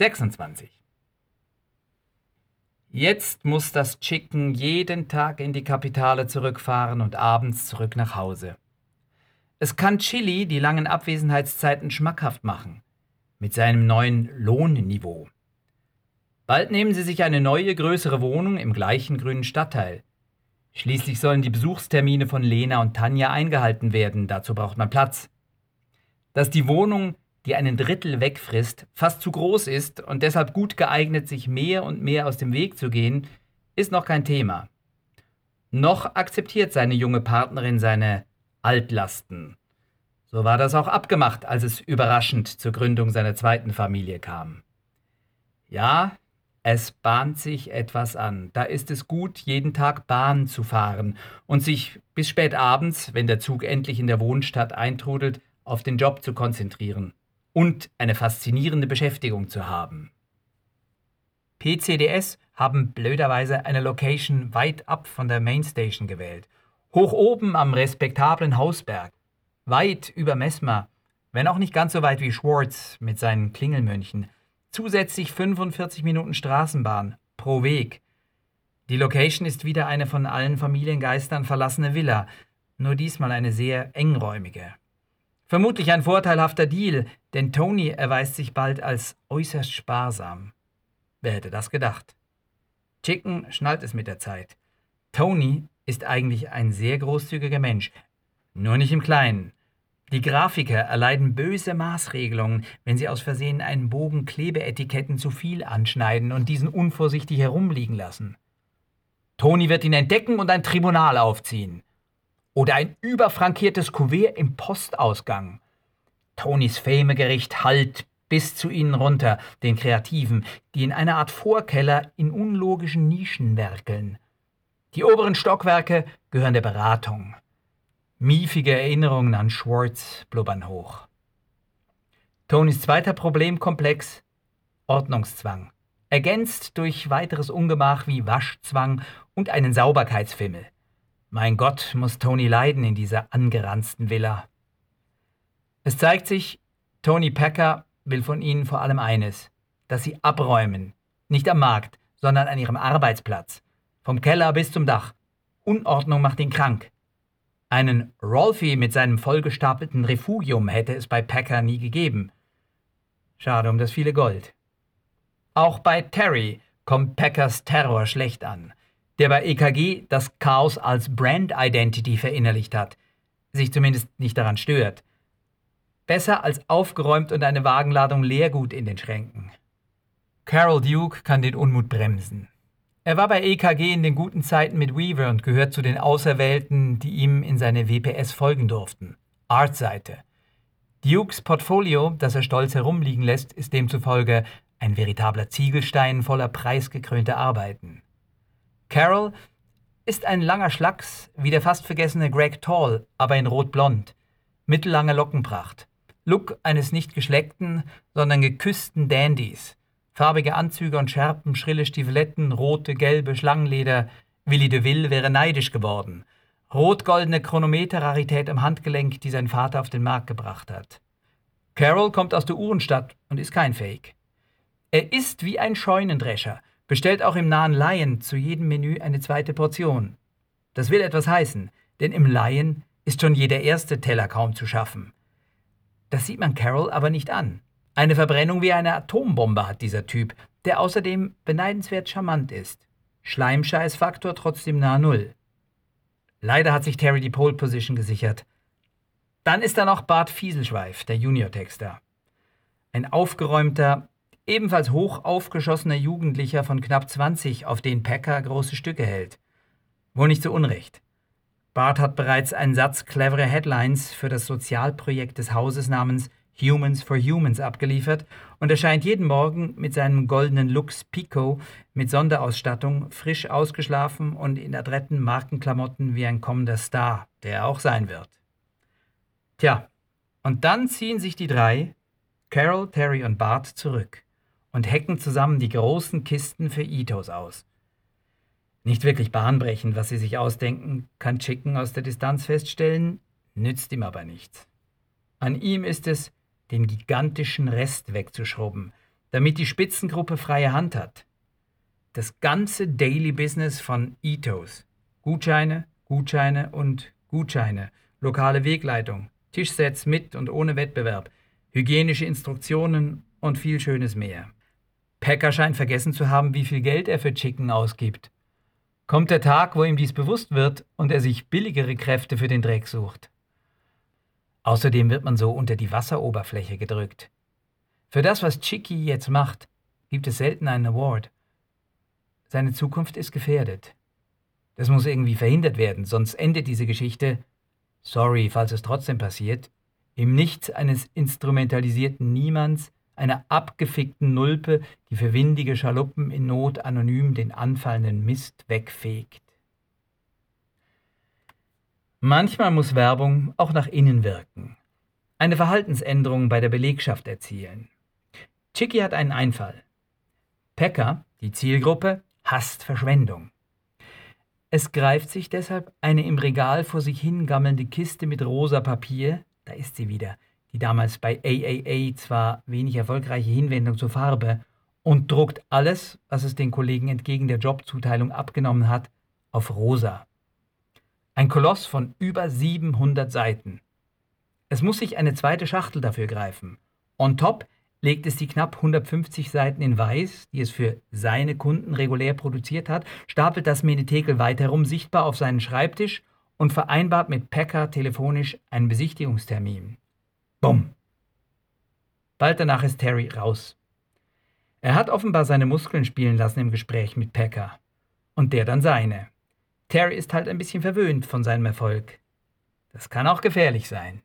26. Jetzt muss das Chicken jeden Tag in die Kapitale zurückfahren und abends zurück nach Hause. Es kann Chili die langen Abwesenheitszeiten schmackhaft machen, mit seinem neuen Lohnniveau. Bald nehmen sie sich eine neue, größere Wohnung im gleichen grünen Stadtteil. Schließlich sollen die Besuchstermine von Lena und Tanja eingehalten werden, dazu braucht man Platz. Dass die Wohnung, die einen Drittel wegfrisst, fast zu groß ist und deshalb gut geeignet, sich mehr und mehr aus dem Weg zu gehen, ist noch kein Thema. Noch akzeptiert seine junge Partnerin seine Altlasten. So war das auch abgemacht, als es überraschend zur Gründung seiner zweiten Familie kam. Ja, es bahnt sich etwas an. Da ist es gut, jeden Tag Bahn zu fahren und sich bis spät abends, wenn der Zug endlich in der Wohnstadt eintrudelt, auf den Job zu konzentrieren und eine faszinierende Beschäftigung zu haben. PCDS haben blöderweise eine Location weit ab von der Mainstation gewählt Hoch oben am respektablen Hausberg, weit über Messmer, wenn auch nicht ganz so weit wie Schwartz mit seinen Klingelmönchen, zusätzlich 45 Minuten Straßenbahn pro Weg. Die Location ist wieder eine von allen Familiengeistern verlassene Villa, nur diesmal eine sehr engräumige. Vermutlich ein vorteilhafter Deal, denn Tony erweist sich bald als äußerst sparsam. Wer hätte das gedacht? Chicken schnallt es mit der Zeit. Tony ist eigentlich ein sehr großzügiger Mensch, nur nicht im Kleinen. Die Grafiker erleiden böse Maßregelungen, wenn sie aus Versehen einen Bogen Klebeetiketten zu viel anschneiden und diesen unvorsichtig herumliegen lassen. Toni wird ihn entdecken und ein Tribunal aufziehen. Oder ein überfrankiertes Kuvert im Postausgang. Tonis Famegericht hallt bis zu ihnen runter, den Kreativen, die in einer Art Vorkeller in unlogischen Nischen werkeln. Die oberen Stockwerke gehören der Beratung. Miefige Erinnerungen an Schwartz blubbern hoch. Tonys zweiter Problemkomplex Ordnungszwang, ergänzt durch weiteres Ungemach wie Waschzwang und einen Sauberkeitsfimmel. Mein Gott, muss Tony leiden in dieser angeranzten Villa. Es zeigt sich, Tony Packer will von ihnen vor allem eines, dass sie abräumen, nicht am Markt, sondern an ihrem Arbeitsplatz, vom Keller bis zum Dach. Unordnung macht ihn krank. Einen Rolfie mit seinem vollgestapelten Refugium hätte es bei Packer nie gegeben. Schade um das viele Gold. Auch bei Terry kommt Packers Terror schlecht an, der bei EKG das Chaos als Brand Identity verinnerlicht hat, sich zumindest nicht daran stört. Besser als aufgeräumt und eine Wagenladung Leergut in den Schränken. Carol Duke kann den Unmut bremsen. Er war bei EKG in den guten Zeiten mit Weaver und gehört zu den Auserwählten, die ihm in seine WPS folgen durften. Art-Seite. Dukes Portfolio, das er stolz herumliegen lässt, ist demzufolge ein veritabler Ziegelstein voller preisgekrönter Arbeiten. Carol ist ein langer Schlacks, wie der fast vergessene Greg Tall, aber in rot-blond. Mittellange Lockenpracht. Look eines nicht geschleckten, sondern geküssten Dandys. Farbige Anzüge und Schärpen, schrille Stiefeletten, rote, gelbe Schlangenleder. Willi de Ville wäre neidisch geworden. Rot-goldene Chronometer-Rarität am Handgelenk, die sein Vater auf den Markt gebracht hat. Carol kommt aus der Uhrenstadt und ist kein Fake. Er ist wie ein Scheunendrescher, bestellt auch im nahen Lion zu jedem Menü eine zweite Portion. Das will etwas heißen, denn im Lion ist schon jeder erste Teller kaum zu schaffen. Das sieht man Carol aber nicht an. Eine Verbrennung wie eine Atombombe hat dieser Typ, der außerdem beneidenswert charmant ist. Schleimscheißfaktor trotzdem nahe Null. Leider hat sich Terry die Pole Position gesichert. Dann ist da noch Bart Fieselschweif, der Junior-Texter. Ein aufgeräumter, ebenfalls hoch aufgeschossener Jugendlicher von knapp 20, auf den Packer große Stücke hält. Wohl nicht zu Unrecht. Bart hat bereits einen Satz clevere Headlines für das Sozialprojekt des Hauses namens Humans for Humans abgeliefert und erscheint jeden Morgen mit seinem goldenen Lux Pico mit Sonderausstattung, frisch ausgeschlafen und in adretten Markenklamotten wie ein kommender Star, der er auch sein wird. Tja, und dann ziehen sich die drei, Carol, Terry und Bart, zurück und hacken zusammen die großen Kisten für Ethos aus. Nicht wirklich bahnbrechend, was sie sich ausdenken, kann Chicken aus der Distanz feststellen, nützt ihm aber nichts. An ihm ist es, den gigantischen Rest wegzuschrubben, damit die Spitzengruppe freie Hand hat. Das ganze Daily Business von Ethos. Gutscheine, Gutscheine und Gutscheine, lokale Wegleitung, Tischsets mit und ohne Wettbewerb, hygienische Instruktionen und viel Schönes mehr. Packer scheint vergessen zu haben, wie viel Geld er für Chicken ausgibt. Kommt der Tag, wo ihm dies bewusst wird und er sich billigere Kräfte für den Dreck sucht. Außerdem wird man so unter die Wasseroberfläche gedrückt. Für das, was Chicky jetzt macht, gibt es selten einen Award. Seine Zukunft ist gefährdet. Das muss irgendwie verhindert werden, sonst endet diese Geschichte, sorry, falls es trotzdem passiert, im Nichts eines instrumentalisierten Niemands, einer abgefickten Nulpe, die für windige Schaluppen in Not anonym den anfallenden Mist wegfegt. Manchmal muss Werbung auch nach innen wirken, eine Verhaltensänderung bei der Belegschaft erzielen. Chicky hat einen Einfall. Pekka, die Zielgruppe, hasst Verschwendung. Es greift sich deshalb eine im Regal vor sich hingammelnde Kiste mit rosa Papier, da ist sie wieder, die damals bei AAA zwar wenig erfolgreiche Hinwendung zur Farbe, und druckt alles, was es den Kollegen entgegen der Jobzuteilung abgenommen hat, auf rosa. Ein Koloss von über 700 Seiten. Es muss sich eine zweite Schachtel dafür greifen. On top legt es die knapp 150 Seiten in Weiß, die es für seine Kunden regulär produziert hat, stapelt das Menetekel weit herum sichtbar auf seinen Schreibtisch und vereinbart mit Packer telefonisch einen Besichtigungstermin. Bumm! Bald danach ist Terry raus. Er hat offenbar seine Muskeln spielen lassen im Gespräch mit Packer. Und der dann seine. Terry ist halt ein bisschen verwöhnt von seinem Erfolg. Das kann auch gefährlich sein.